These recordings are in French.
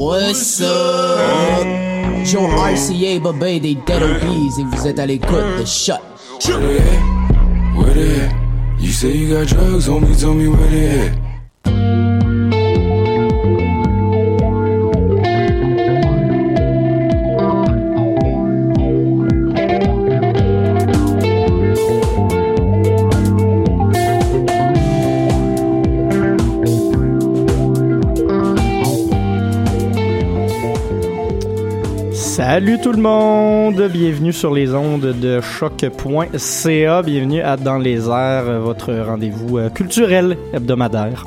What's up? Joe RCA, Babé des Dead OBs et vous êtes à l'écoute de Shut. Where they at? Where they at? You say you got drugs, homie, tell me where they at. Salut tout le monde, bienvenue sur les ondes de choc.ca, bienvenue à Dans les airs, votre rendez-vous euh, culturel hebdomadaire.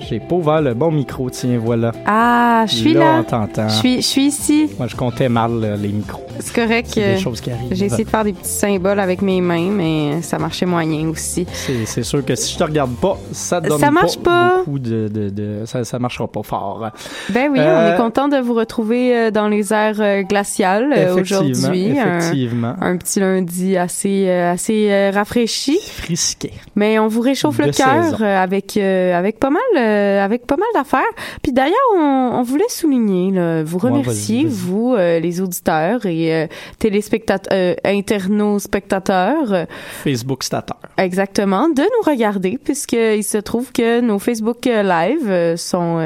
J'ai pas ouvert le bon micro, tiens, voilà. Ah, je suis là. on. Je suis, je suis ici. Moi, je comptais mal euh, les micros. C'est correct. C'est des euh, choses qui arrivent. J'ai essayé de faire des petits symboles avec mes mains, mais ça marchait moyen aussi. C'est sûr que si je te regarde pas, ça te donne Ça marche pas. beaucoup de... de, de- ça, ça marchera pas fort. Ben oui, Euh, on est content de vous retrouver euh, dans les airs euh, glaciales euh, Effectivement, aujourd'hui. Un, effectivement. un petit lundi assez, euh, assez euh, rafraîchi. Frisquet. Mais on vous réchauffe De le cœur euh, avec euh, avec pas mal euh, avec pas mal d'affaires. Puis d'ailleurs, on, on voulait souligner, là, vous Ouais, remercier vous euh, les auditeurs et euh, téléspectateurs, euh, internauspectateurs, euh, Facebook stateur. exactement, de nous regarder puisque il se trouve que nos Facebook euh, Live euh, sont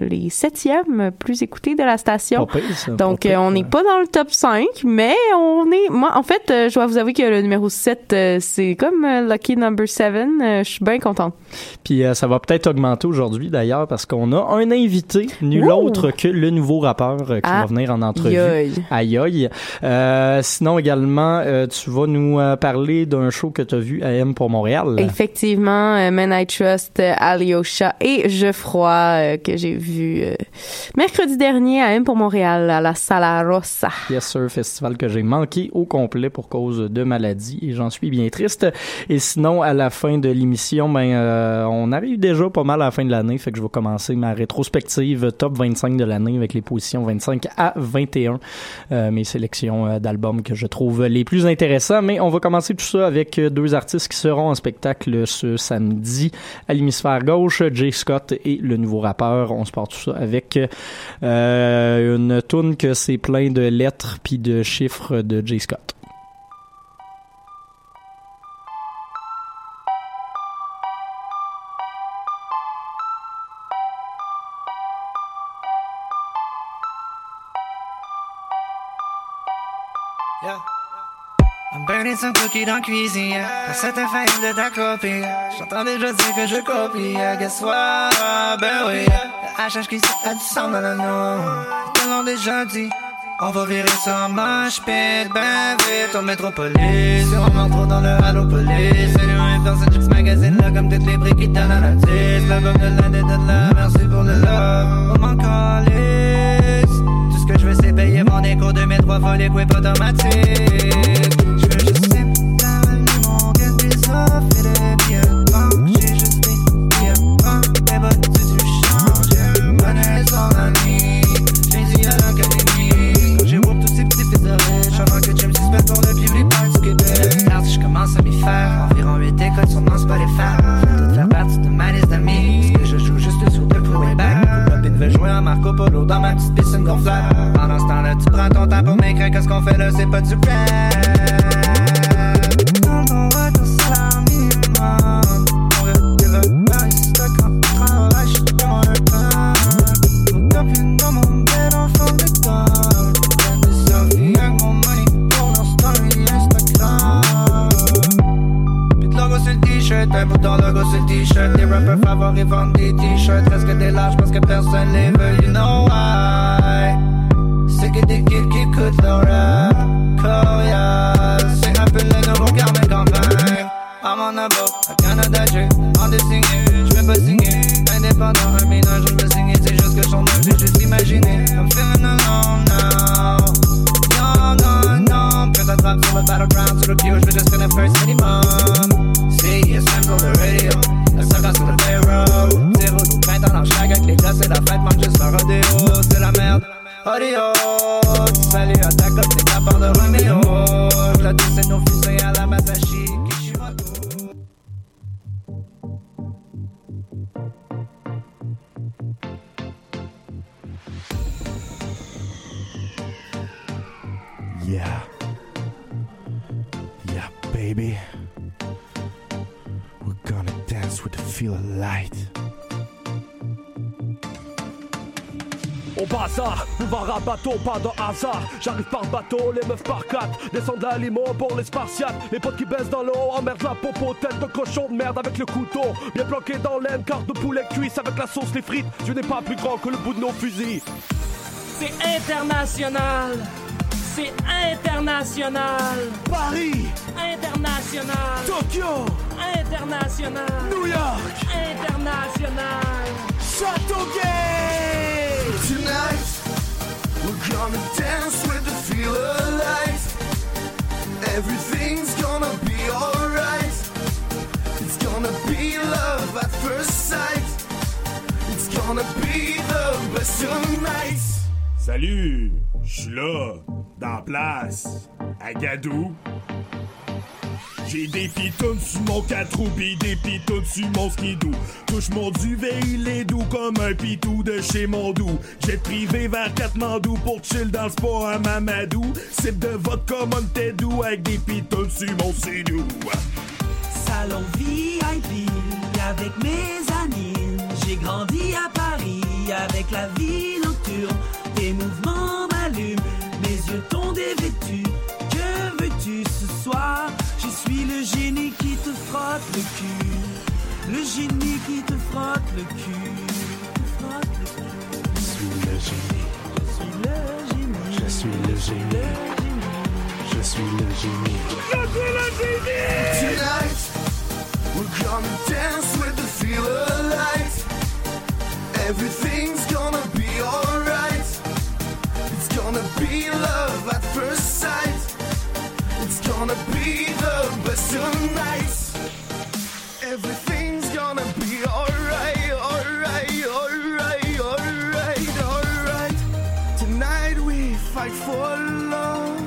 les septièmes plus écoutés de la station. Pas pire, ça, Donc, pas pire, on n'est pas dans le top 5, mais on est... Moi, en fait, je dois vous avouer que le numéro 7, euh, c'est comme Lucky Number 7. Euh, je suis bien contente. Puis ça va peut-être augmenter aujourd'hui d'ailleurs parce qu'on a un invité, nul Ouh! autre que le nouveau rappeur euh, qui Ah, va venir en entrevue. Aïe aïe. Euh, sinon également, euh, tu vas nous euh, parler d'un show que tu as vu à M pour Montréal. Effectivement, euh, Men I Trust, euh, Alyosha et Geoffroy euh, que j'ai vu euh, mercredi dernier à M pour Montréal à la Sala Rossa. Yes sir, festival que j'ai manqué au complet pour cause de maladie et j'en suis bien triste. Et sinon, à la fin de l'émission, ben euh, on arrive déjà pas mal à la fin de l'année, fait que je vais commencer ma rétrospective top 25 de l'année avec les positions 25 à 21, euh, mes sélections euh, d'albums que je trouve les plus intéressants. Mais on va commencer tout ça avec euh, deux artistes qui seront en spectacle ce samedi à l'hémisphère gauche, Jay Scott et le nouveau rappeur. On se part tout ça avec une tune que c'est plein de lettres puis de chiffres de Jay Scott. Some cookies dans cuisine. Pour certains failles de ta copie. J'entends déjà dire que je copie. Guess what? Ben oui. Le HH qui a du sang dans l'anneau. Ils te l'ont déjà dit. On va virer ça en moche pit. Ben vite, au métropolis. On rentre trop dans le halo police. C'est lui dans ce magazine là comme toutes les briques qui donnent à la 10. L'album de l'année de là. Merci pour le love. Oh mon calice. Tout ce que je veux c'est payer mon écho de mes trois folies whip automatique. Marco Polo dans ma petite piscine gonflable. Pendant ce temps-là, tu prends ton temps pour m'écrire, qu'est-ce qu'on fait là, c'est pas du plan. t-shirts, les rappers favoris vendent des t-shirts. Parce que t'es large, parce que personne les veut, you know why? C'est que des kids qui écoutent leur rap. Hasard. J'arrive par bateau, les meufs par quatre. Descendent la limo pour les spartiates. Les potes qui baissent dans l'eau, emmerdent la popo, tête de cochon de merde avec le couteau. Bien planqué dans l'aine, carte de poulet cuisse avec la sauce, les frites. Dieu n'est pas plus grand que le bout de nos fusils. C'est international. C'est international. Paris, International. Tokyo, International. New York, International. Châteauguay. Tonight, gonna dance with the feel of light. Everything's gonna be alright. It's gonna be love at first sight. It's gonna be the best of nights. Salut, je suis là, dans la place, à Gadou. J'ai des pitounes sur mon 4 roues des pitounes sur mon skidoo. Touche mon duvet, il est doux comme un pitou de chez mon doux. J'ai privé vers Katmandou pour chill dans le sport à Mamadou. Sip de vodka Montedou avec des pitounes sur mon sidou. Salon VIP avec mes amis. J'ai grandi à Paris avec la vie nocturne. Tes mouvements frotte le cul. Le génie qui te frotte le cul. Te frotte le cul. Je suis le génie. Je suis le génie. Je suis le génie. Je suis le génie. Tonight, we're gonna dance with the feel of light. Everything's gonna be alright. It's gonna be love at first sight. It's gonna be the best of nights. Everything's gonna be alright, alright, alright, alright, alright. Tonight we fight for love.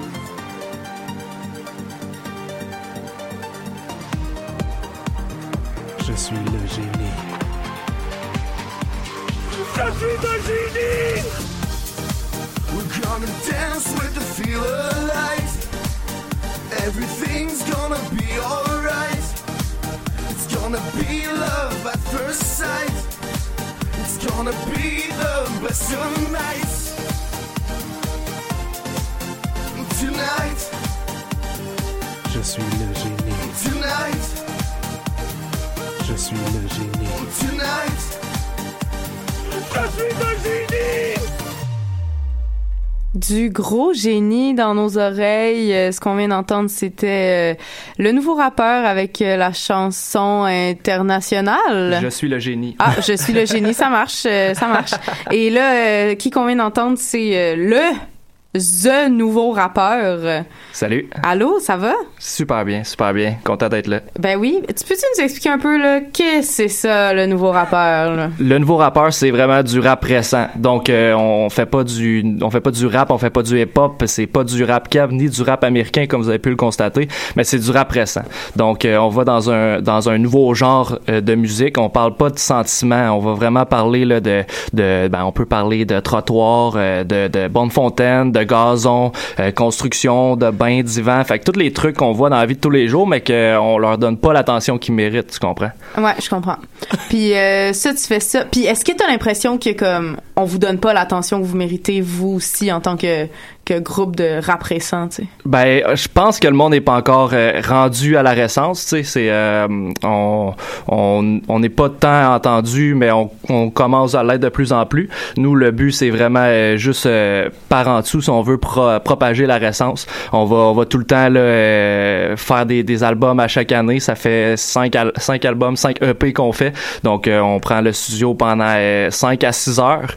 Je suis le génie. Je suis un génie. We're gonna dance with the feel of light. Everything's gonna be alright. It's gonna be love at first sight. It's gonna be the best of nights. Tonight, Je suis le génie. tonight, Je suis le génie. tonight. Je suis génie. Du gros génie dans nos oreilles. Euh, ce qu'on vient d'entendre, c'était euh, le nouveau rappeur avec euh, la chanson internationale. Je suis le génie. Ah, je suis le génie, ça marche, ça marche. Et là, qui qu'on vient d'entendre, c'est le the nouveau rappeur. Salut. Allô, ça va? Super bien, super bien. Content d'être là. Ben oui. Tu peux-tu nous expliquer un peu, là, qu'est-ce que c'est ça, le nouveau rappeur, là? Le nouveau rappeur, c'est vraiment du rap récent. Donc, euh, on fait pas du, on fait pas du rap, on fait pas du hip-hop. C'est pas du rap cab ni du rap américain comme vous avez pu le constater, mais c'est du rap récent. Donc, euh, on va dans un dans un nouveau genre euh, de musique. On parle pas de sentiments. On va vraiment parler là de de, ben, on peut parler de trottoir, de de bonne fontaine, de gazon, euh, construction, de bains d'hiver. Fait que tous les trucs qu'on voit dans la vie de tous les jours, mais qu'on leur donne pas l'attention qu'ils méritent. Tu comprends? Ouais, je comprends. Puis euh, ça, tu fais ça. Puis est-ce que t'as l'impression que comme on vous donne pas l'attention que vous méritez vous aussi en tant que que groupe de rap récent, tu sais. Ben, je pense que le monde n'est pas encore euh, rendu à la récence, tu sais. C'est, euh, on, on, on n'est pas tant entendu, mais on, on commence à l'être de plus en plus. Nous, le but, c'est vraiment euh, juste par en dessous, si on veut pro- propager la récence. On va, on va tout le temps faire des, des albums à chaque année. Ça fait cinq, al- cinq albums, cinq EP qu'on fait. Donc, on prend le studio pendant euh, 5 à 6 heures.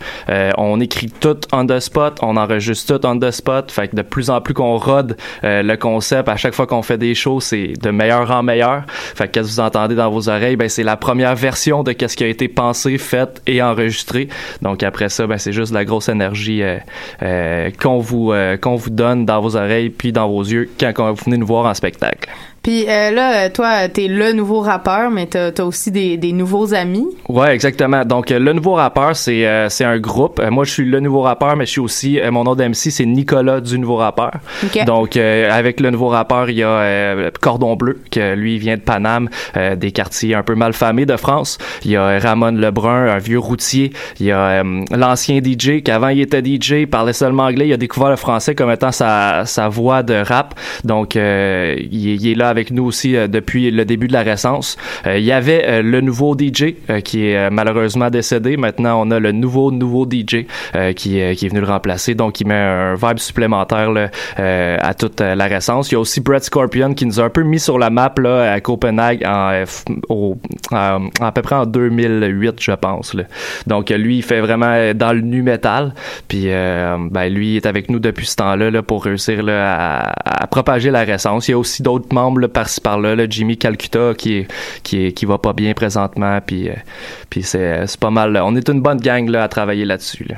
On écrit tout on the spot, on enregistre tout on the spot. Fait que de plus en plus qu'on rode euh, le concept, à chaque fois qu'on fait des shows, c'est de meilleur en meilleur. Fait que qu'est-ce que vous entendez dans vos oreilles, ben c'est la première version de qu'est-ce qui a été pensé, fait et enregistré. Donc après ça, ben c'est juste la grosse énergie euh, euh, qu'on vous euh, qu'on vous donne dans vos oreilles puis dans vos yeux quand, quand vous venez nous voir en spectacle. Puis euh, là, toi, t'es le nouveau rappeur, mais t'as as aussi des, des nouveaux amis. Ouais, exactement. Donc, euh, le nouveau rappeur, c'est euh, c'est un groupe. Euh, moi, je suis le nouveau rappeur, mais je suis aussi euh, mon nom d'MC, c'est Nicolas du nouveau rappeur. Ok. Donc, euh, avec le nouveau rappeur, il y a euh, Cordon Bleu, que lui vient de Paname, euh, des quartiers un peu malfamés de France. Il y a Ramon Lebrun, un vieux routier. Il y a euh, l'ancien DJ, qu'avant il était DJ, il parlait seulement anglais. Il a découvert le français comme étant sa, sa voix de rap. Donc, euh, il, il est là avec nous aussi euh, depuis le début de la récence. Euh, il y avait euh, le nouveau DJ qui est malheureusement décédé. Maintenant, on a le nouveau nouveau DJ qui, est venu le remplacer. Donc, il met un vibe supplémentaire à toute la récence. Il y a aussi Brett Scorpion qui nous a un peu mis sur la map à Copenhague en, à peu près en 2008, je pense. Donc, lui, il fait vraiment dans le nu metal. Puis, ben, lui, est avec nous depuis ce temps-là là, pour réussir à, propager la récence. Il y a aussi d'autres membres par-ci par-là. là, Jimmy Calcutta qui qui qui va pas bien présentement. Puis, euh, puis c'est, c'est pas mal. On est une bonne gang à travailler là-dessus. Là.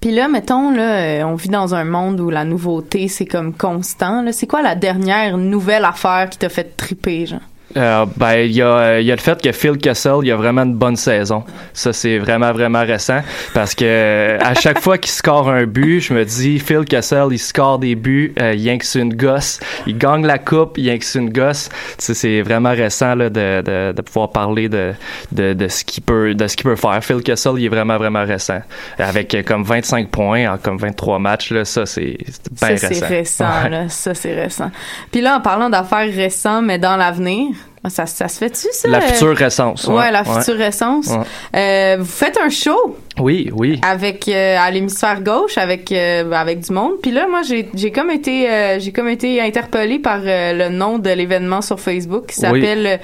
Puis là, mettons, là, euh, on vit dans un monde où la nouveauté, c'est comme constant. C'est quoi la dernière nouvelle affaire qui t'a fait triper, genre? Euh, ben, il y a, il y a le fait que Phil Kessel, il a vraiment une bonne saison. Ça, c'est vraiment, vraiment récent. Parce que euh, à chaque fois qu'il score un but, je me dis, Phil Kessel, il score des buts, euh, il y a que c'est une gosse. Il gagne la coupe, il y a que c'est une gosse. C'est vraiment récent là, de, de, de pouvoir parler de, de, de ce qu'il peut, de ce qu'il peut faire. Phil Kessel, il est vraiment, vraiment récent. Avec euh, comme 25 points en comme 23 matchs, là, ça, c'est c'est bien ça, récent. c'est récent, Ouais. là. Ça, c'est récent. Puis là, en parlant d'affaires récentes, mais dans l'avenir, ça, ça se fait-tu, ça? La euh? future récence. Ouais, la ouais. future récence. Ouais. Euh, vous faites un show? Oui, oui. avec euh, à l'hémisphère gauche avec euh, avec du monde. Puis là, moi, j'ai comme été j'ai comme été interpellée par le nom de l'événement sur Facebook qui s'appelle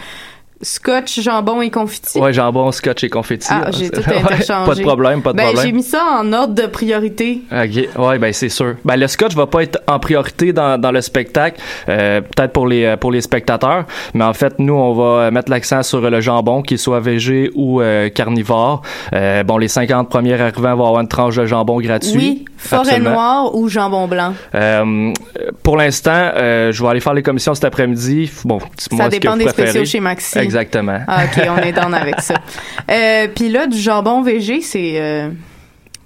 Scotch, jambon et confetti. Ouais, jambon, scotch et confetti. Ah, j'ai tout Ouais, interchangé. pas de problème, pas de ben, j'ai problème. mis ça en ordre de priorité. Ok, ouais, ben c'est sûr. Ben le scotch va pas être en priorité dans, dans le spectacle, euh, peut-être pour les euh, pour les spectateurs, mais en fait nous on va mettre l'accent sur le jambon, qu'il soit végé ou euh, carnivore. Euh, bon, les 50 premiers arrivants vont avoir une tranche de jambon gratuit. Oui, forêt Absolument. noire ou jambon blanc? Euh, pour l'instant, euh, je vais aller faire les commissions cet après-midi. Bon, Ça ce que dépend des préférez. spéciaux chez Maxi. Exactement. Ah, ok, on est down avec ça. Euh, Puis là, du jambon VG, c'est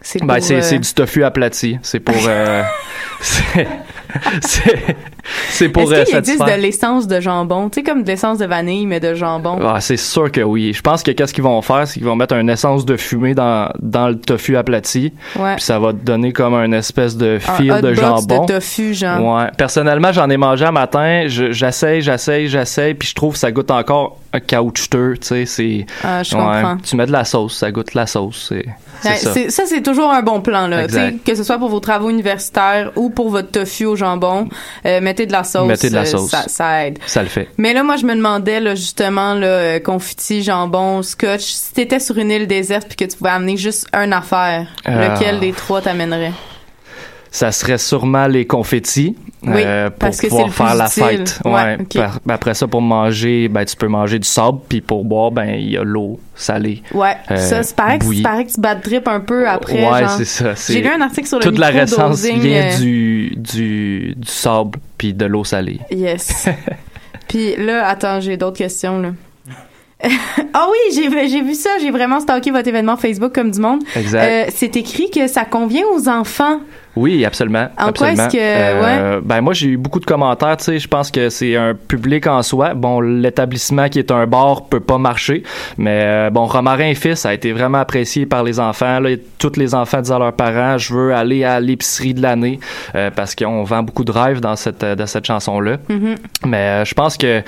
c'est Ben, c'est du tofu aplati. C'est pour. c'est c'est- pour Est-ce qu'il existe de l'essence de jambon? Tu sais, comme de l'essence de vanille, mais de jambon. Ah, c'est sûr que oui. Je pense que qu'est-ce qu'ils vont faire, c'est qu'ils vont mettre une essence de fumée dans, dans le tofu aplati. Ouais. Puis ça va te donner comme une espèce de fil de jambon. de tofu, genre. Ouais. Personnellement, j'en ai mangé un matin. Je- J'essaye, j'essaye, j'essaye, puis je trouve que ça goûte encore un caoutchouteux. Tu sais, c'est. Ah, je Ouais. comprends. Tu mets de la sauce, ça goûte la sauce. C'est. ça. c'est- ça, c'est toujours un bon plan, là. Que ce soit pour vos travaux universitaires ou pour votre tofu au jambon, euh, mettez de la sauce. Mettez de la euh, sauce. ça, ça aide. Ça le fait. Mais là, moi, je me demandais, là, justement, là, euh, confiti, jambon, scotch, si t'étais sur une île déserte puis que tu pouvais amener juste une affaire, Ah. lequel des trois t'amènerais? Ça serait sûrement les confettis Oui, euh, pour parce que pouvoir c'est le faire la fête. Ouais. Par- ben après ça, pour manger, ben tu peux manger du sable, puis pour boire, ben il y a l'eau salée. Ouais, euh, ça, c'est pareil que, pareil que tu bats de drip un peu après. Ouais, c'est ça. J'ai lu un article sur le Toute la récence vient euh, du, du, du sable puis de l'eau salée. Yes. Puis là, attends, j'ai d'autres questions, là. Ah oui, j'ai vu- j'ai vu ça. J'ai vraiment stalké votre événement Facebook comme du monde. Exact. Euh, c'est écrit que ça convient aux enfants. Oui, absolument. En quoi absolument. est-ce que- Euh, Ben moi, j'ai eu beaucoup de commentaires. Tu sais, je pense que c'est un public en soi. Bon, l'établissement qui est un bar peut pas marcher, mais euh, bon, Romarin et Fils a été vraiment apprécié par les enfants. Là, tous les enfants disent à leurs parents, je veux aller à l'épicerie de l'année euh, parce qu'on vend beaucoup de rêves dans cette dans cette chanson là. Mhm. Mais je pense que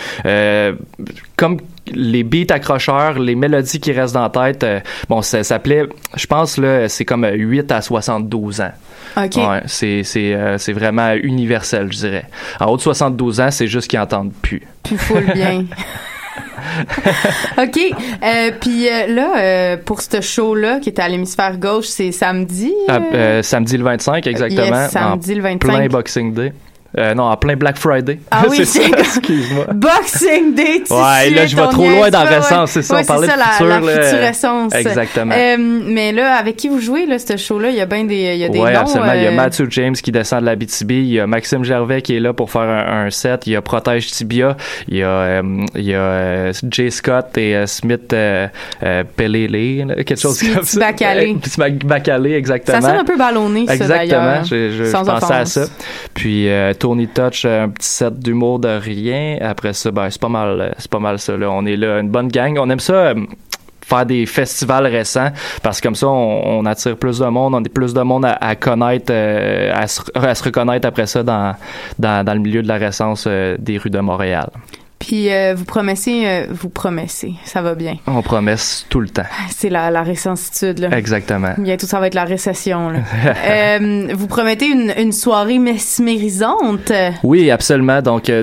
comme les beats accrocheurs, les mélodies qui restent dans la tête, euh, bon, ça s'appelait, je pense là, c'est comme euh, 8 à 72 ans. OK. Ouais, c'est c'est euh, c'est vraiment universel, je dirais. En haut de 72 ans, c'est juste qu'ils entendent plus. Puis full bien. OK. Euh, Puis euh, là, euh, pour ce show-là, qui est à l'hémisphère gauche, c'est samedi? Ah, samedi le 25, exactement. Yes, samedi le 25. Plein Boxing Day. Euh, non, en plein Black Friday. Ah oui, c'est excuse-moi. Boxing Day, tu Ouais, là, je vais trop loin dans niaise, récence, c'est ça, Ouais, on parlait ça, de la, futur, la. Exactement. Euh, mais là, avec qui vous jouez, là, ce show-là? Il y a bien des, il y a des ouais, noms. absolument. Il y a euh, Matthew James qui descend de la BTB. Il y a Maxime Gervais qui est là pour faire un, un set. Il y a Protège Tibia. Il y a, il y a Jay Scott et Smith Pelele, quelque chose Smith comme ça. Bacalé. Bacalé, exactement. Ça sonne un peu ballonné, ça, Exactement. d'ailleurs. Je, je, je Sans pensais à ça. Puis Tony Touch, un petit set d'humour de rien. Après ça, ben, c'est pas mal, c'est pas mal ça. On est là, une bonne gang. On aime ça. euh, faire des festivals récents parce que comme ça on, attire plus de monde on a plus de monde à, connaître euh, à, se, reconnaître après ça dans le milieu de la récence euh, des rues de Montréal Puis euh, vous promettez, euh, vous promettez, ça va bien. on promet tout le temps C'est la, la récensitude, là. exactement Bientôt, ça va être la récession, là. Euh, vous promettez une, une soirée mesmérisante. Oui, absolument. Donc, euh,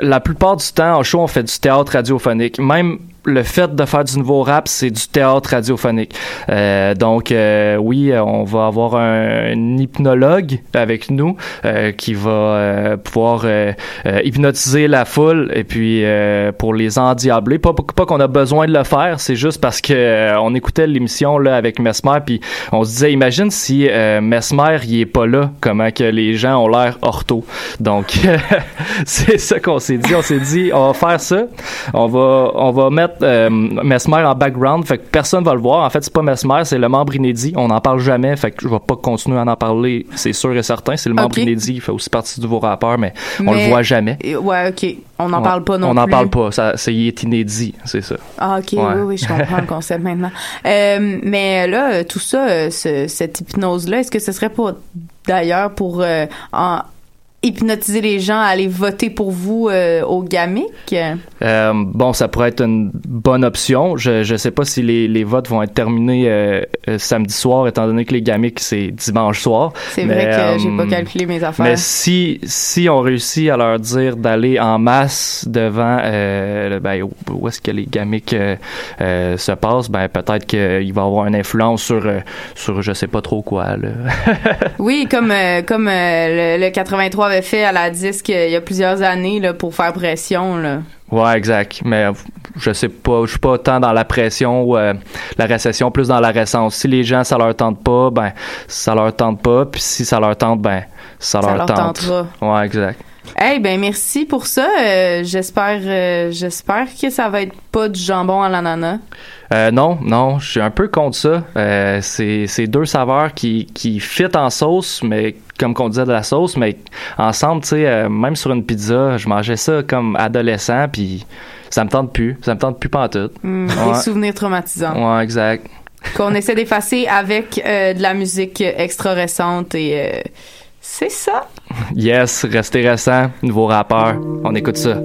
la plupart du temps, en show, on fait du théâtre radiophonique. Même le fait de faire du nouveau rap, c'est du théâtre radiophonique. Euh, donc, euh, oui, on va avoir un, un hypnologue avec nous euh, qui va euh, pouvoir euh, euh, hypnotiser la foule et puis pour les endiabler. Pas, pas qu'on a besoin de le faire, c'est juste parce que on écoutait l'émission là avec Mesmer puis on se disait, imagine si Mesmer il est pas là, comment que les gens ont l'air ortho. Donc, c'est ça qu'on s'est dit. On s'est dit, on va faire ça. On va, on va mettre euh, Mesmer en background. Fait que personne va le voir. En fait, c'est pas Mesmer, c'est le membre inédit. On n'en parle jamais. Fait que je vais pas continuer à en parler. C'est sûr et certain. C'est le membre inédit. Il fait aussi partie de vos rappeurs, mais, on Mais- le voit jamais. Ouais, OK. On n'en parle pas non On plus. n'en parle pas. Ça, c'est, il est inédit. C'est ça. Ah, OK, Ouais. oui, oui, je comprends le concept maintenant. Euh, mais là, tout ça, euh, ce- cette hypnose-là, est-ce que ce serait pas d'ailleurs pour euh, en- hypnotiser les gens à aller voter pour vous euh, au GAMIC? Euh, bon, ça pourrait être une bonne option. Je je sais pas si les, les votes vont être terminés euh, euh, samedi soir, étant donné que les gamiques c'est dimanche soir. C'est vrai que j'ai pas calculé mes affaires. Mais si si on réussit à leur dire d'aller en masse devant ben, où, est-ce que les euh, se passent, ben peut-être qu'il va avoir une influence sur sur je sais pas trop quoi. Là. Oui, comme comme le, le 83 avait fait à la disque euh, il y a plusieurs années là, pour faire pression. Là. Ouais, exact. Mais je sais pas, je suis pas tant dans la pression ou euh, la récession, plus dans la récence. Si les gens ça leur tente pas, ben ça leur tente pas. Puis si ça leur tente, ben ça, Ça leur, leur tente. tentera. Ouais, exact. Eh ben merci pour ça. Euh, j'espère euh, j'espère que ça va être pas du jambon à l'ananas. Euh, non, non, je suis un peu contre ça. Euh, c'est c'est deux saveurs qui qui fit en sauce, mais comme qu'on disait de la sauce, mais ensemble, tu sais, euh, même sur une pizza, je mangeais ça comme adolescent, puis ça me tente plus, ça me tente plus pantoute. Hmm, Ouais. Des souvenirs traumatisants. Ouais, exact. Qu'on essaie d'effacer avec de la musique extra récente et c'est ça. Yes, restez récent, nouveau rappeur, on écoute ça.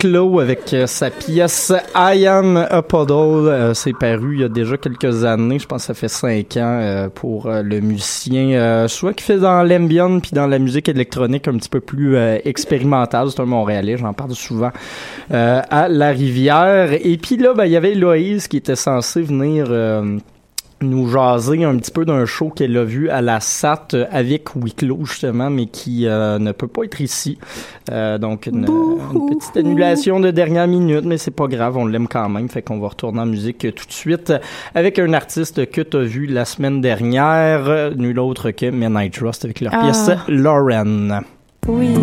Wicklow avec euh, sa pièce I Am a Puddle. Euh, c'est paru il y a déjà quelques années. Je pense que ça fait cinq ans euh, pour le musicien, soit qui fait dans l'ambient puis dans la musique électronique un petit peu plus expérimentale. C'est un Montréalais, j'en parle souvent à La Rivière. Et puis là, ben, il y avait Loïse qui était censée venir... nous jaser un petit peu d'un show qu'elle a vu à la SAT euh, avec Wicklow justement, mais qui euh, ne peut pas être ici. Euh, donc une, une petite annulation de dernière minute, mais c'est pas grave, on l'aime quand même. Fait qu'on va retourner en musique tout de suite avec un artiste que tu as vu la semaine dernière, nul autre que Midnight Trust avec leur Ah. pièce Lauren. Oui.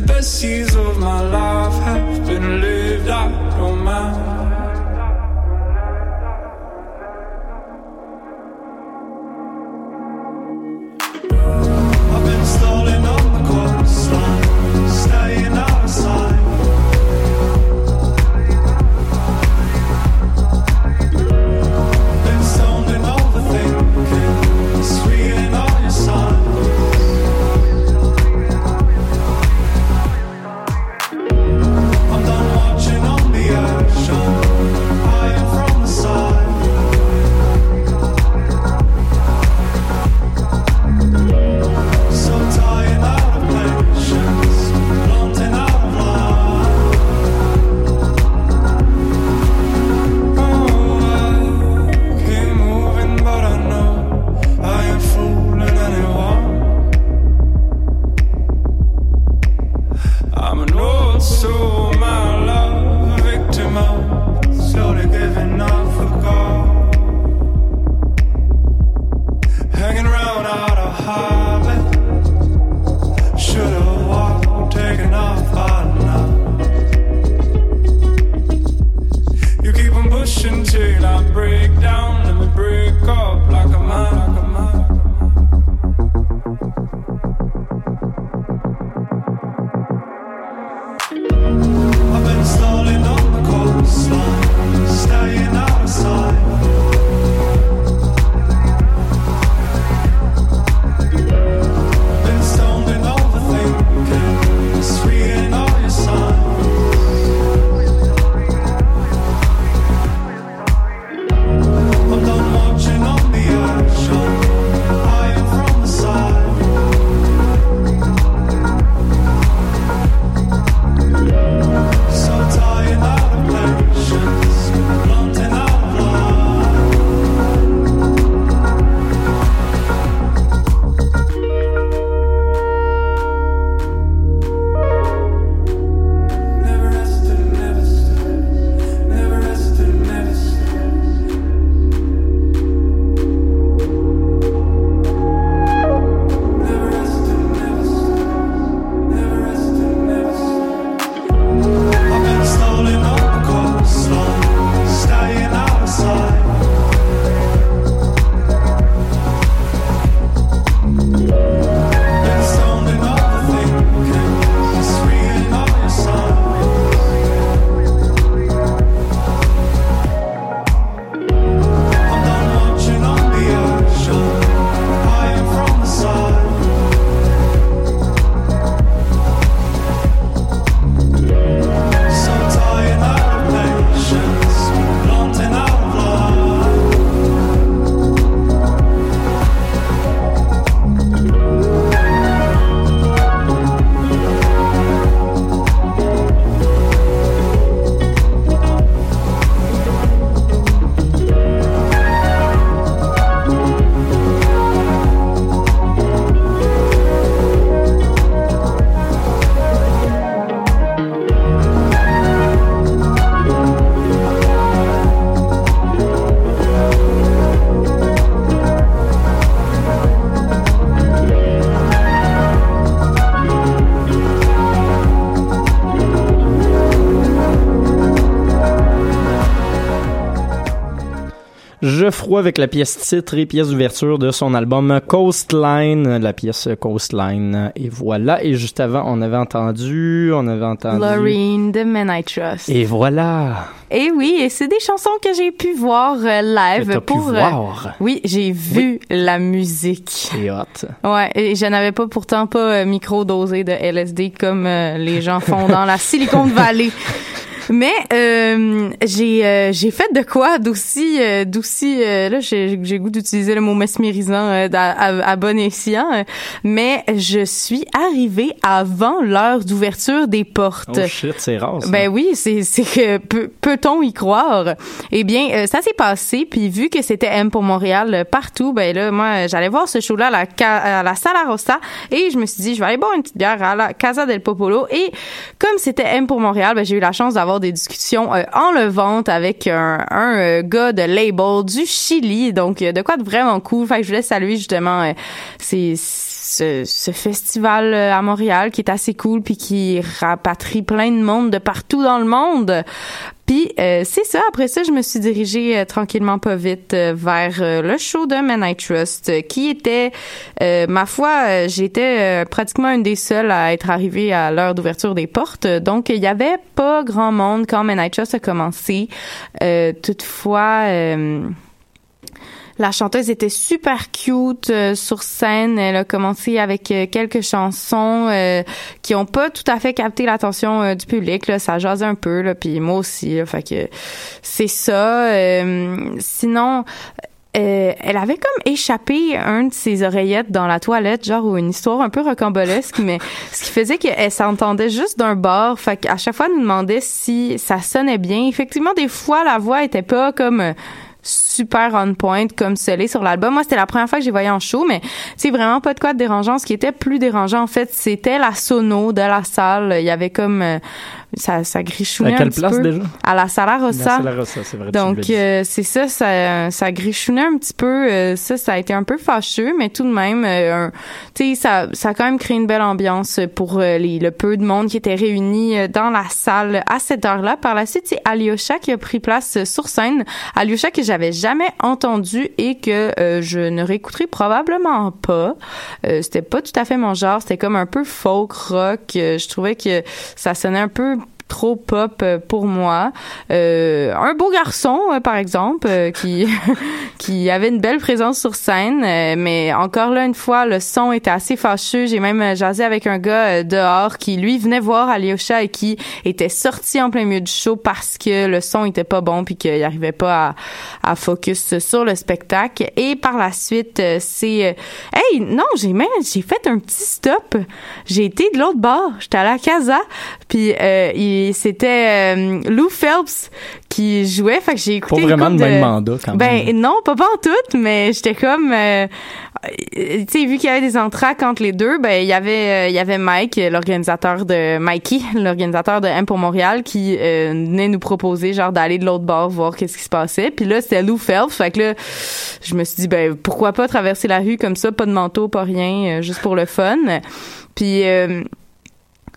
the best years of my life have been lived. I don't mind. Geoffroy avec la pièce titre et pièce d'ouverture de son album Coastline, la pièce Coastline. Et voilà. Et juste avant, on avait entendu, on avait entendu. Loreen de Men I Trust. Et voilà. Et oui, et c'est des chansons que j'ai pu voir euh, live Que t'as pu pour. euh, voir. oui, j'ai vu la musique. C'est hot. Ouais, et je n'avais pas pourtant pas euh, micro-dosé de LSD comme les gens font dans la Silicon Valley. Mais euh, j'ai euh, j'ai fait de quoi d'aussi euh, d'aussi euh, là j'ai j'ai goût d'utiliser le mot mesmérisant euh, à, à, à bon escient euh, mais je suis arrivée avant l'heure d'ouverture des portes. Oh shit, c'est rare. ça. Ben oui, c'est c'est que peut- peut-on y croire? Eh bien, euh, ça s'est passé puis vu que c'était M pour Montréal partout, ben là moi j'allais voir ce show là à la à la Sala Rossa et je me suis dit je vais aller boire une petite bière à la Casa del Popolo et comme c'était M pour Montréal, ben j'ai eu la chance d'avoir des discussions euh, enlevantes avec un, un euh, gars de label du Chili, donc euh, de quoi de vraiment cool. Fait que je voulais saluer justement euh, ces ce, ce festival euh, à Montréal qui est assez cool puis qui rapatrie plein de monde de partout dans le monde. Puis euh, c'est ça. Après ça, je me suis dirigée euh, tranquillement pas vite euh, vers le show de Men I Trust, qui était, ma foi, j'étais pratiquement une des seules à être arrivée à l'heure d'ouverture des portes. Donc il y avait pas grand monde quand Men I Trust a commencé. Toutefois. La chanteuse était super cute euh, sur scène. Elle a commencé avec euh, quelques chansons euh, qui ont pas tout à fait capté l'attention du public. Là. Ça jasait un peu, là, puis moi aussi. Là, fait que c'est ça. Sinon, elle avait comme échappé un de ses oreillettes dans la toilette, genre ou une histoire un peu rocambolesque, mais ce qui faisait qu'elle s'entendait juste d'un bord. Fait qu'à chaque fois, elle nous demandait si ça sonnait bien. Effectivement, des fois, la voix était pas comme super on point comme scellé sur l'album. Moi, c'était la première fois que j'ai voyé en show, mais c'est vraiment pas de quoi de dérangeant. Ce qui était plus dérangeant, en fait, c'était la sono de la salle. Il y avait comme euh, ça, ça grichouillait À quelle un petit place peu. déjà? À la Sala Rossa. La Rossa, c'est vrai, Donc euh, c'est ça, ça, ça grichouillait un petit peu. euh, ça, ça a été un peu fâcheux, mais tout de même, tu sais, ça, ça a quand même créé une belle ambiance pour les, le peu de monde qui était réuni dans la salle à cette heure-là. Par la suite, c'est Alyosha qui a pris place sur scène. Alyosha que j'avais jamais entendu et que euh, je ne réécouterai probablement pas. Euh, c'était pas tout à fait mon genre. C'était comme un peu folk rock. Euh, je trouvais que ça sonnait un peu trop pop euh, pour moi. Euh, un beau garçon, euh, par exemple, euh, qui qui avait une belle présence sur scène, mais encore là une fois, le son était assez fâcheux. J'ai même jasé avec un gars dehors qui lui venait voir Alyosha et qui était sorti en plein milieu du show parce que le son était pas bon puis qu'il arrivait pas à, à focus sur le spectacle. Et par la suite, c'est hey non, j'ai même j'ai fait un petit stop. J'ai été de l'autre bord. J'étais à la Casa, puis euh, c'était euh, Lou Phelps qui jouait. Fait que j'ai écouté Pas vraiment le même de- mandat, quand ben, même. non, pas pas en tout, mais j'étais comme, euh, euh, tu sais, vu qu'il y avait des entraques entre les deux, ben il y avait, il y avait Mike, l'organisateur de Mikey, l'organisateur de M pour Montréal, qui venait nous proposer genre d'aller de l'autre bord voir qu'est-ce qui se passait. Puis là, c'était Lou Phelps, fait que là, je me suis dit ben pourquoi pas traverser la rue comme ça, pas de manteau, pas rien, juste pour le fun. Puis euh,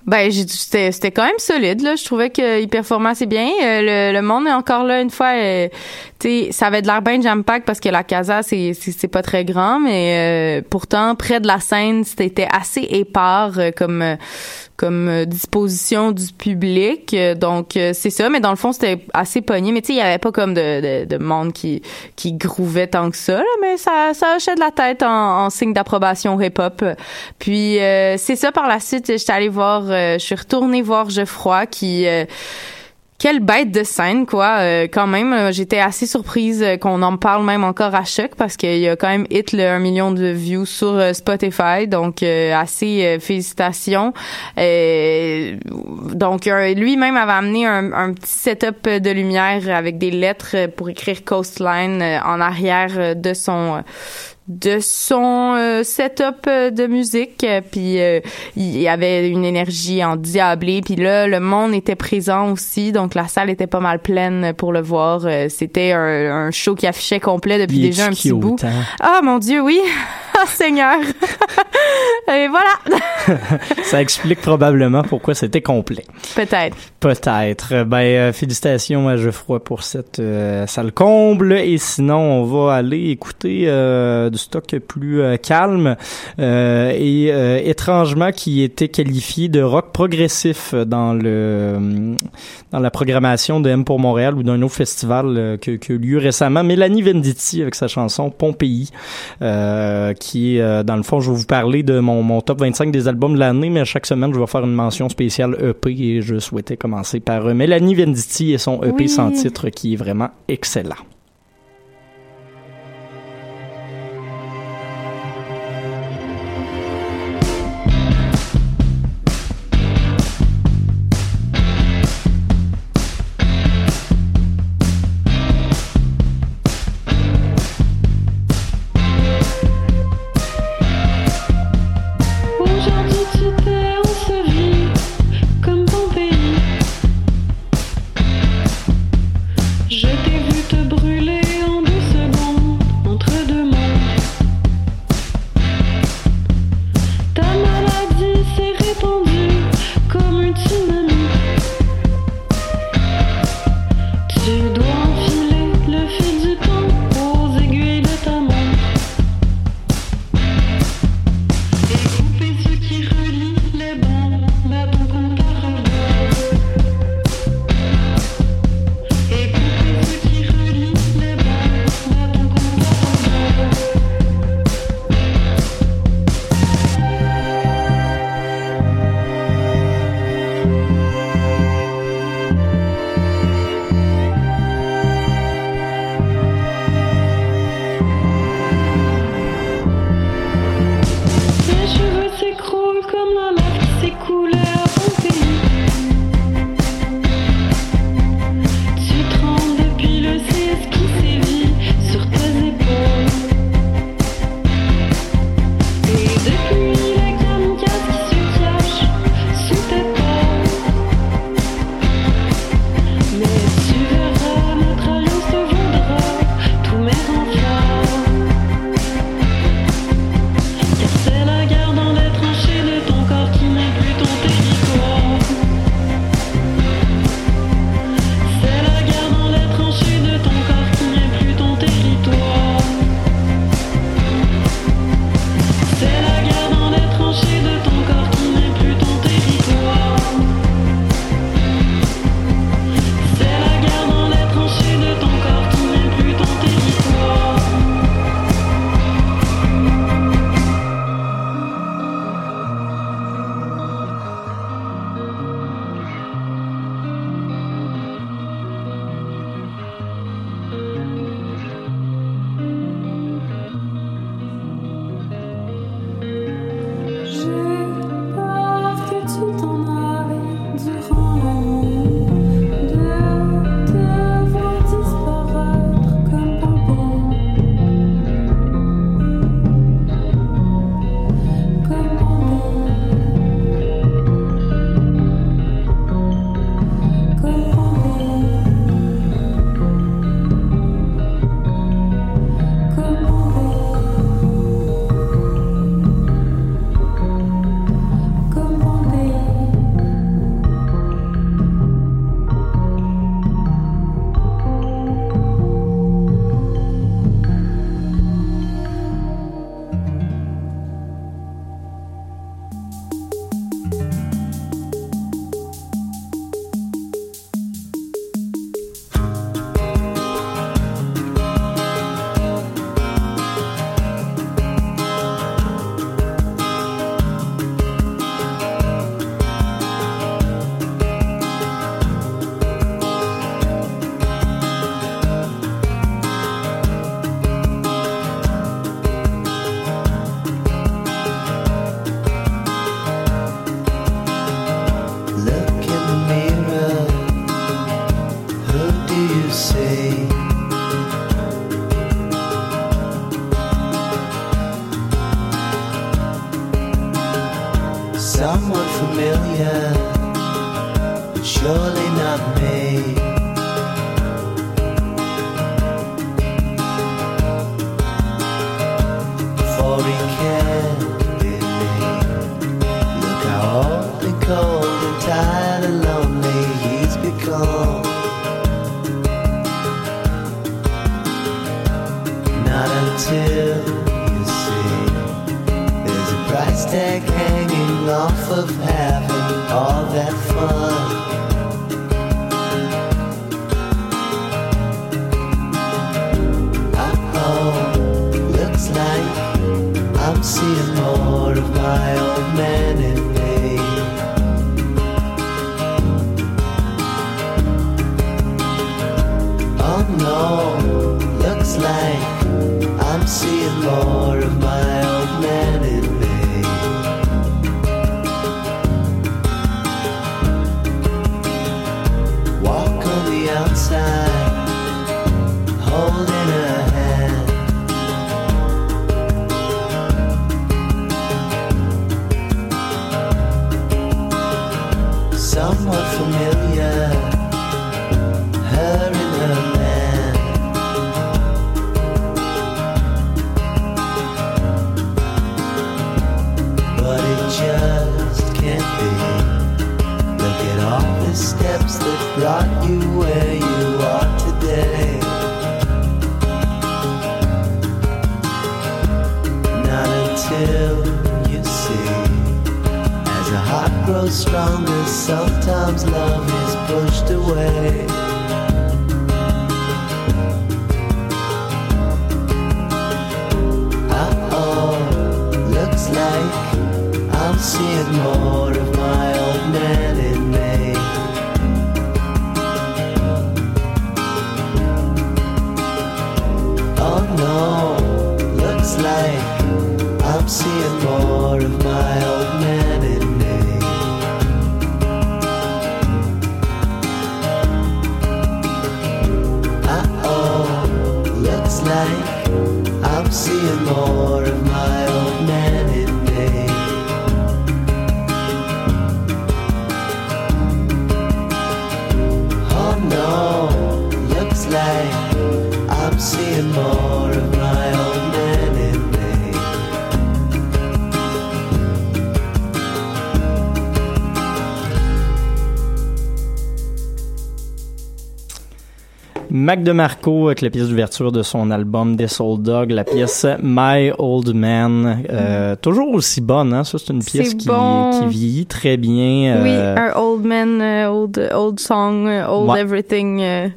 ben, c'était c'était quand même solide là. Je trouvais qu'il performait assez bien. Euh, le, le monde est encore là une fois. euh, ça avait de l'air bien jam pack parce que la casa c'est c'est pas très grand, mais euh, pourtant près de la scène c'était assez épars euh, comme euh, comme euh, disposition du public. Euh, donc c'est ça. Mais dans le fond c'était assez pogné. Mais tu sais, il y avait pas comme de, de, de monde qui qui grouvait tant que ça. Là, mais ça ça hochait de la tête en, en signe d'approbation hip-hop. Puis euh, c'est ça. Par la suite, j'étais allée voir. je suis retournée voir Geoffroy qui quelle bête de scène, quoi. Euh, quand même, euh, j'étais assez surprise euh, qu'on en parle même encore à choc parce qu'il y a quand même hit le 1 million de views sur euh, Spotify. Donc, euh, assez félicitations. Donc, lui-même avait amené un, petit setup de lumière avec des lettres pour écrire Coastline en arrière de son de son euh, setup euh, de musique. Puis euh, il y avait une énergie endiablée. Puis là le monde était présent aussi. Donc la salle était pas mal pleine pour le voir. Euh, c'était un, un show qui affichait complet depuis déjà un petit bout. Hein? ah mon dieu oui! Oh, Seigneur! Et voilà! Ça explique probablement pourquoi c'était complet. Peut-être. Peut-être. Ben félicitations à Geoffroy pour cette euh, salle comble. Et sinon on va aller écouter euh, du stock plus euh, calme euh, et euh, étrangement qui était qualifié de rock progressif dans le dans la programmation de M pour Montréal ou d'un autre festival que qui a eu lieu récemment. Mélanie Venditti avec sa chanson Pompéi, qui euh, dans le fond, je vais vous parler de mon, mon top 25 des albums de l'année, mais chaque semaine, je vais faire une mention spéciale EP et je souhaitais commencer par Mélanie Venditti et son EP sans titre qui est vraiment excellent. Just can't be. Look at all the steps that brought you where you are today. Not until you see. As a heart grows stronger, sometimes love is pushed away. Mac DeMarco avec la pièce d'ouverture de son album This Old Dog, la pièce My Old Man. Euh, toujours aussi bonne, hein? Ça, c'est une pièce qui, bon. qui vieillit très bien. Oui, euh, un old man, euh, old, old song, old Ouais. everything. euh,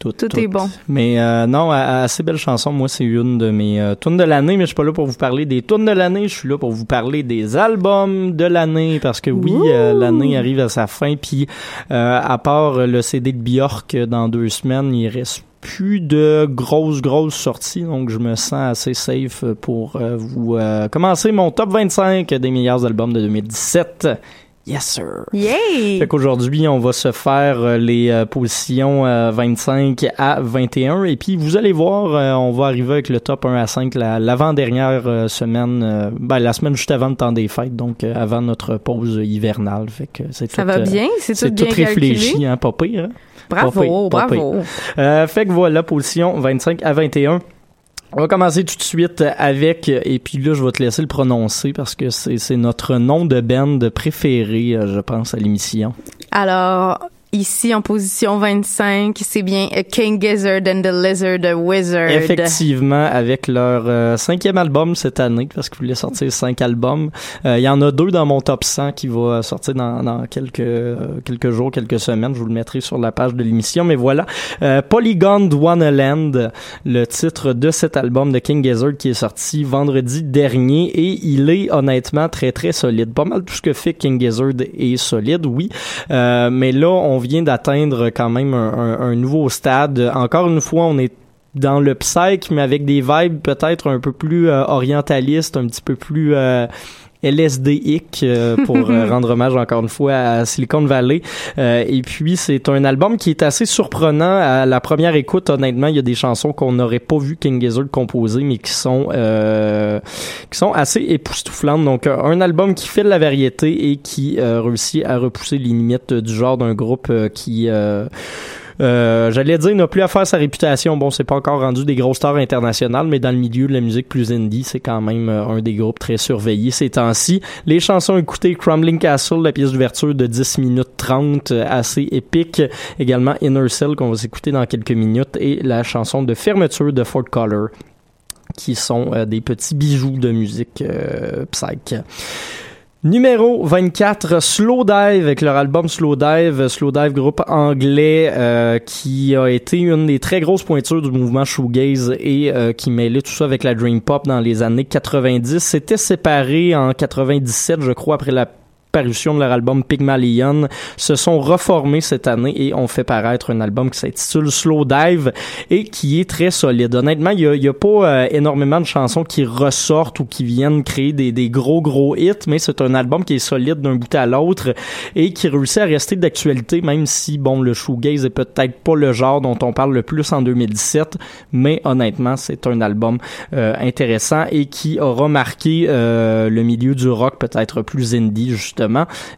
Tout, tout, Tout est bon. Mais euh, non, assez belle chanson. Moi, c'est une de mes euh, tunes de l'année, mais je suis pas là pour vous parler des tunes de l'année. Je suis là pour vous parler des albums de l'année, parce que oui, euh, l'année arrive à sa fin. Puis, euh, à part le CD de Björk dans deux semaines, il reste plus de grosses, grosses sorties, donc je me sens assez safe pour euh, vous euh, commencer mon top 25 des meilleurs albums de 2017. Yes, sir. Yay! Fait qu'aujourd'hui, on va se faire euh, les euh, positions euh, 25 à 21 et puis vous allez voir, euh, on va arriver avec le top 1 à 5 la- l'avant-dernière euh, semaine, euh, ben, la semaine juste avant le temps des fêtes, donc euh, avant notre pause hivernale. Fait que c'est Ça tout, va euh, bien? C'est tout tout bien réfléchi, calculé? hein, pas pire, hein? Bravo, Pas pire, pas bravo. pire. Euh, fait que voilà, position 25 à 21. On va commencer tout de suite avec, et puis là, je vais te laisser le prononcer parce que c'est notre nom de band préféré, euh, je pense, à l'émission. Alors, ici en position 25, c'est bien King Gizzard and the Lizard Wizard. Effectivement, avec leur euh, cinquième album cette année, parce qu'ils voulaient sortir cinq albums. Euh, Il y en a deux dans mon top 100 qui va sortir dans, dans quelques euh, quelques jours, quelques semaines. Je vous le mettrai sur la page de l'émission. Mais voilà, Polygon Wonderland, le titre de cet album de King Gizzard qui est sorti vendredi dernier et il est honnêtement très très solide. Pas mal tout ce que fait King Gizzard est solide, oui. Mais là, on vient d'atteindre quand même un, nouveau stade. Encore une fois, on est dans le psych, mais avec des vibes peut-être un peu plus euh, orientalistes, un petit peu plus euh, LSD-ic euh, pour euh, rendre hommage encore une fois à Silicon Valley. Euh, et puis c'est un album qui est assez surprenant à la première écoute. Honnêtement, il y a des chansons qu'on n'aurait pas vu King Gizzard composer, mais qui sont euh, qui sont assez époustouflantes. Donc un album qui fait de la variété et qui euh, réussit à repousser les limites du genre d'un groupe euh, qui euh, J'allais dire n'a plus à faire sa réputation. Bon, c'est pas encore rendu des grosses stars internationales, mais dans le milieu de la musique plus indie, c'est quand même euh, un des groupes très surveillés ces temps-ci. Les chansons écoutées, Crumbling Castle, la pièce d'ouverture de 10 minutes 30, euh, assez épique. Également Inner Cell qu'on va s'écouter dans quelques minutes et la chanson de fermeture de Fort Color qui sont des petits bijoux de musique psych. Numéro 24, Slow Dive avec leur album Slow Dive, Slow Dive groupe anglais euh, qui a été une des très grosses pointures du mouvement shoegaze et euh, qui mêlait tout ça avec la dream pop dans les années 90. C'était séparé en 97, je crois, après la parution de leur album Pygmalion, se sont reformés cette année et ont fait paraître un album qui s'intitule Slow Dive et qui est très solide. Honnêtement, il y a, a pas euh, énormément de chansons qui ressortent ou qui viennent créer des, des gros gros hits, mais c'est un album qui est solide d'un bout à l'autre et qui réussit à rester d'actualité, même si bon le shoegaze est peut-être pas le genre dont on parle le plus en 2017, mais honnêtement c'est un album euh, intéressant et qui aura marqué euh, le milieu du rock peut-être plus indie justement.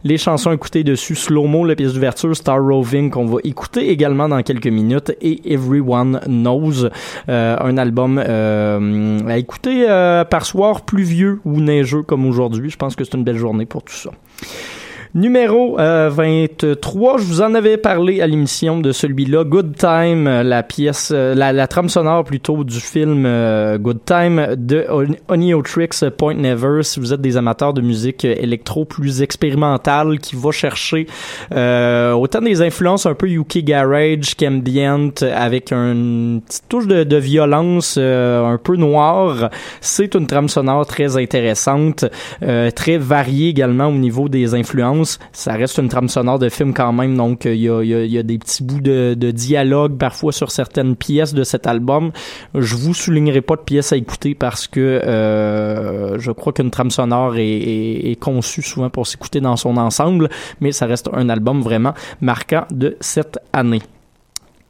Les chansons écoutées dessus, Slow Mo, la pièce d'ouverture, Star Roving qu'on va écouter également dans quelques minutes et Everyone Knows, euh, un album euh, à écouter euh, par soir pluvieux ou neigeux comme aujourd'hui. Je pense que c'est une belle journée pour tout ça. Numéro euh, 23, je vous en avais parlé à l'émission de celui-là, Good Time, euh, la pièce, euh, la, la trame sonore plutôt du film euh, Good Time de On- Oniotrix Point Never. Si vous êtes des amateurs de musique euh, électro plus expérimentale, qui va chercher euh, autant des influences un peu UK Garage qu'ambient, avec une petite touche de, de violence euh, un peu noire, c'est une trame sonore très intéressante, euh, très variée également au niveau des influences. Ça reste une trame sonore de film quand même, donc euh, il y, a, des petits bouts de, dialogue parfois sur certaines pièces de cet album. Je vous soulignerai pas de pièces à écouter parce que euh, je crois qu'une trame sonore est, conçue souvent pour s'écouter dans son ensemble, mais ça reste un album vraiment marquant de cette année.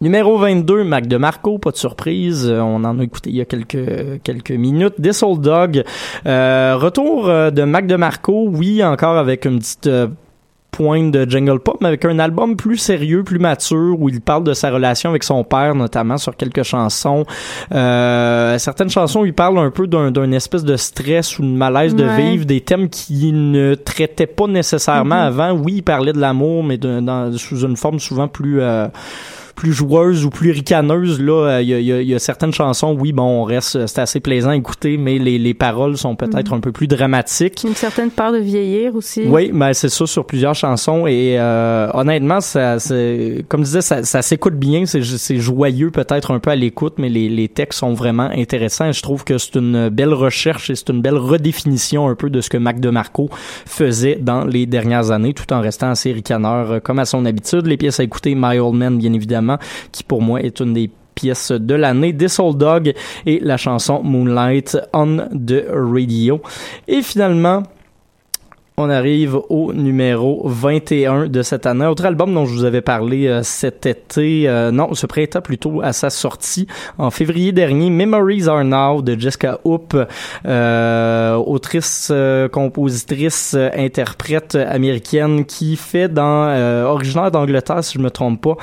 Numéro 22, Mac de Marco, pas de surprise, euh, on en a écouté il y a quelques, minutes. This Old Dog, retour de Mac de Marco, oui, encore avec une petite pointe de jungle pop, mais avec un album plus sérieux, plus mature, où il parle de sa relation avec son père, notamment sur quelques chansons. Euh, certaines chansons, il parle un peu d'un espèce de stress ou de malaise de Ouais. vivre, des thèmes qu'il ne traitait pas nécessairement Mhm. avant. Oui, il parlait de l'amour, mais de- dans- sous une forme souvent plus... euh, plus joueuse ou plus ricaneuse là euh, il y, y y a certaines chansons oui bon on reste c'est assez plaisant à écouter mais les, les paroles sont peut-être Mhm. un peu plus dramatiques Une certaine peur de vieillir aussi. oui, mais c'est ça sur plusieurs chansons et euh, honnêtement, ça, c'est- comme je disais, ça, ça s'écoute bien, c'est c'est joyeux peut-être un peu à l'écoute, mais les, les textes sont vraiment intéressants. Et je trouve que c'est une belle recherche et c'est une belle redéfinition un peu de ce que Mac DeMarco faisait dans les dernières années, tout en restant assez ricaneur euh, comme à son habitude. Les pièces à écouter, My Old Man, bien évidemment, qui pour moi est une des pièces de l'année, This Old Dog et la chanson Moonlight on the Radio. Et finalement, on arrive au numéro 21 de cette année. Autre album dont je vous avais parlé euh, cet été, euh, non, ce printemps plutôt à sa sortie en février dernier, Memories Are Now de Jessica Hoop, euh, autrice, euh, compositrice, euh, interprète américaine qui fait dans, originaire d'Angleterre si je me trompe pas,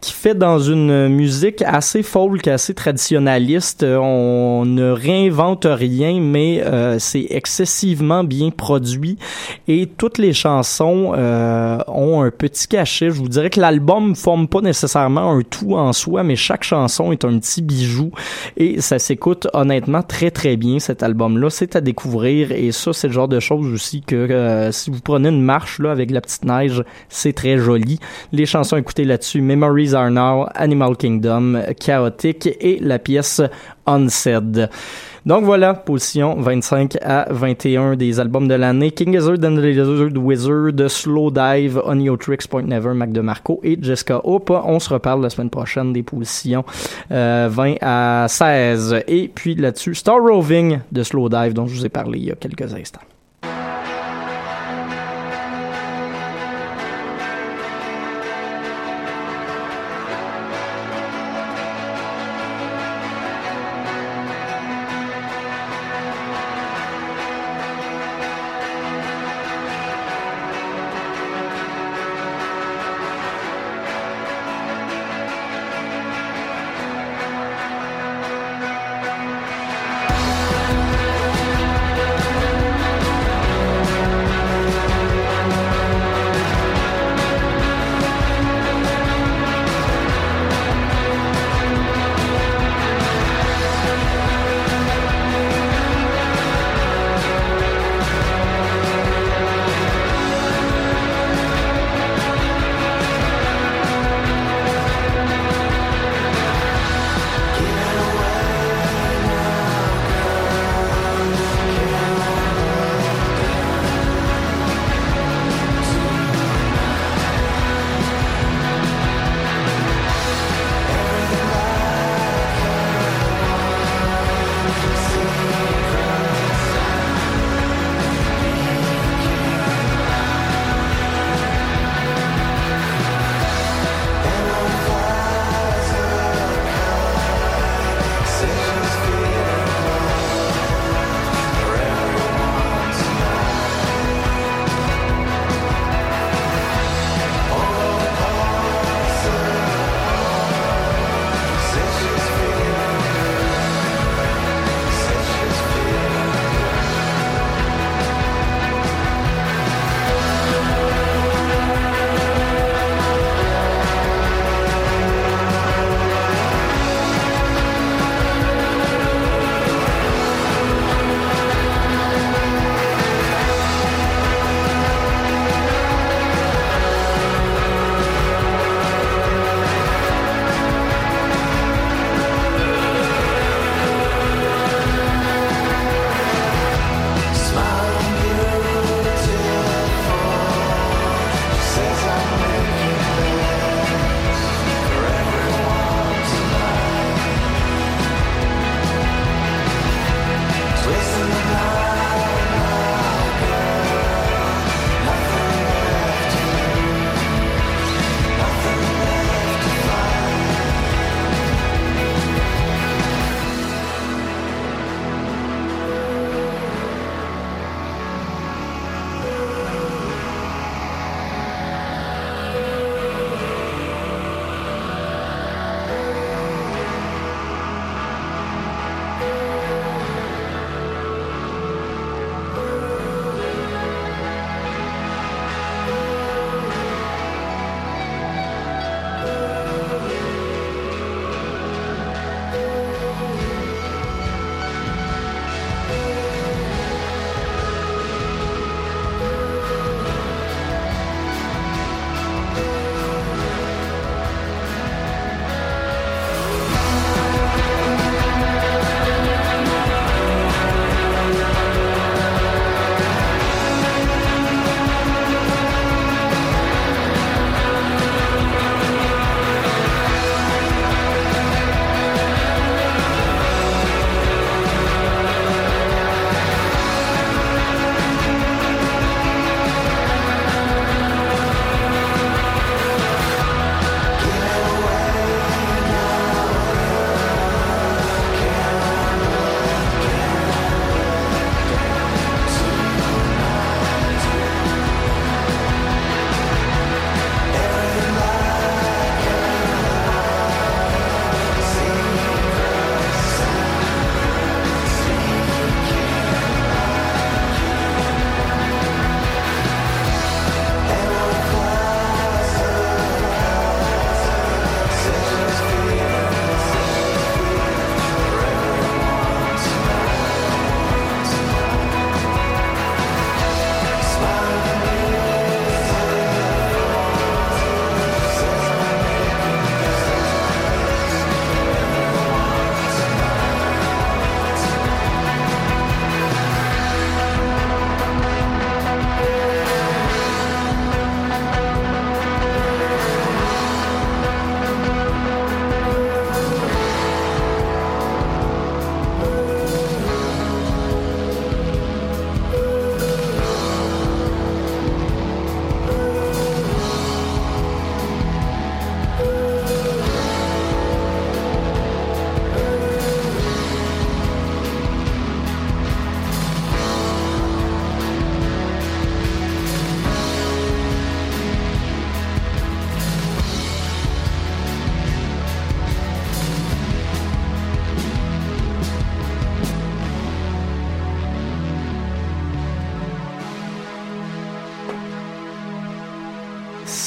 qui fait dans une musique assez folk, assez traditionnaliste. On ne réinvente rien, mais c'est excessivement bien produit et toutes les chansons euh, ont un petit cachet. Je vous dirais que l'album forme pas nécessairement un tout en soi, mais chaque chanson est un petit bijou et ça s'écoute honnêtement très très bien cet album-là. C'est à découvrir et ça c'est le genre de choses aussi que euh, si vous prenez une marche là avec la petite neige, c'est très joli. Les chansons écoutées là-dessus, Memories Are Now, Animal Kingdom, Chaotic et la pièce Unsaid. Donc voilà, position 25 à 21 des albums de l'année. King Gizzard the Lizard Wizard, Slow Dive, Oniotrix, Point Never, Mac DeMarco et Jessica Hope. On se reparle la semaine prochaine des positions euh, 20 à 16. Et puis là-dessus, Star Roving de Slow Dive dont je vous ai parlé il y a quelques instants.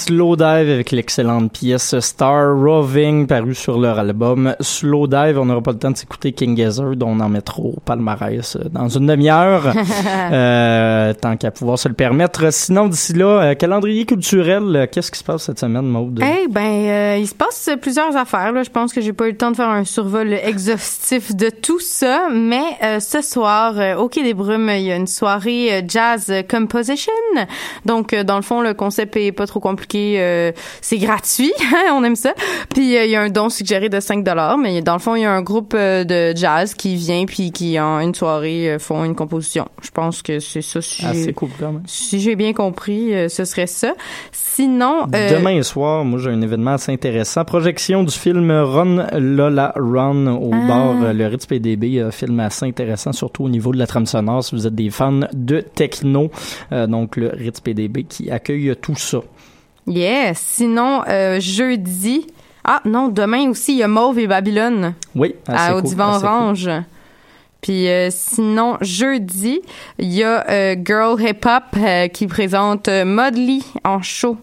Slow Dive avec l'excellente pièce Star Roving parue sur leur album Slow Dive. On n'aura pas le temps de s'écouter King Gizzard, dont on en mettra au palmarès euh, dans une demi-heure, euh, tant qu'à pouvoir se le permettre. Sinon, d'ici là, euh, calendrier culturel, qu'est-ce qui se passe cette semaine, Maude? Eh ben, euh, il se passe plusieurs affaires. Là. Je pense que j'ai pas eu le temps de faire un survol exhaustif de tout ça, mais euh, ce soir, au Quai des Brumes, il y a une soirée jazz composition. Donc, dans le fond, le concept est pas trop compliqué. Euh, c'est gratuit, on aime ça. Puis euh, il y a un don suggéré de 5 dollars, mais dans le fond, il y a un groupe euh, de jazz qui vient puis qui en une soirée font une composition. Je pense que c'est ça. Si Ah, j'ai- c'est cool quand même. Si j'ai bien compris, euh, ce serait ça. Sinon, euh, Demain soir, moi j'ai un événement assez intéressant. Projection du film Run Lola Run au Ah. bar Le Ritz PDB. Un film assez intéressant, surtout au niveau de la trame sonore, si vous êtes des fans de techno. Euh, donc le Ritz PDB qui accueille tout ça. Yeah. Sinon, euh, jeudi. Ah non, demain aussi, il y a Mauve et Babylone Oui, assez à, au Divan cool. Orange. Puis euh, sinon, jeudi, il y a euh, Girl Hip Hop qui présente Modly en show.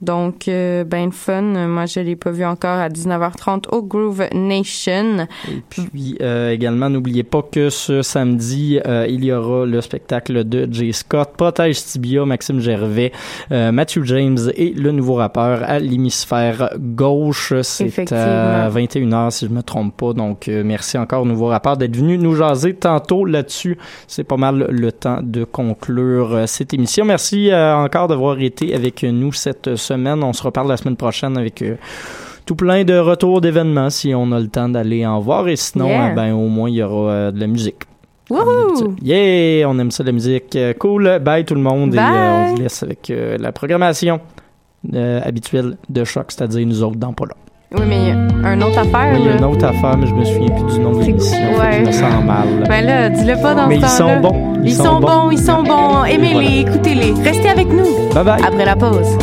Donc, euh, ben le fun. Moi, je l'ai pas vu encore à 19h30 au Groove Nation. Et puis euh, également, n'oubliez pas que ce samedi, euh, il y aura le spectacle de Jay Scott, Protège Tibia, Maxime Gervais, euh, Matthew James et le nouveau rappeur à l'hémisphère gauche. C'est à Effectivement. 21h si je me trompe pas. Donc merci encore au nouveau rappeur d'être venu nous jaser tantôt là-dessus. C'est pas mal le temps de conclure cette émission. Merci encore d'avoir été avec nous cette semaine. On se reparle la semaine prochaine avec euh, tout plein de retours d'événements si on a le temps d'aller en voir. Et sinon, Yeah. euh, ben, au moins, il y aura euh, de la musique. Wouhou! Yeah! On aime ça, la musique. Cool. Bye tout le monde. Et on vous laisse avec la programmation habituelle de choc, c'est-à-dire nous autres dans là. Oui, mais il y a un autre affaire. Oui, il y a une autre affaire, mais je me souviens plus du nom de l'émission. Ouais. Je me sens mal. Ben là, dis-le pas dans Mais ce ils sont bons. Ils, sont, bons, ils sont bons. Aimez-les, Voilà. écoutez-les. Restez avec nous. Bye bye. Après la pause.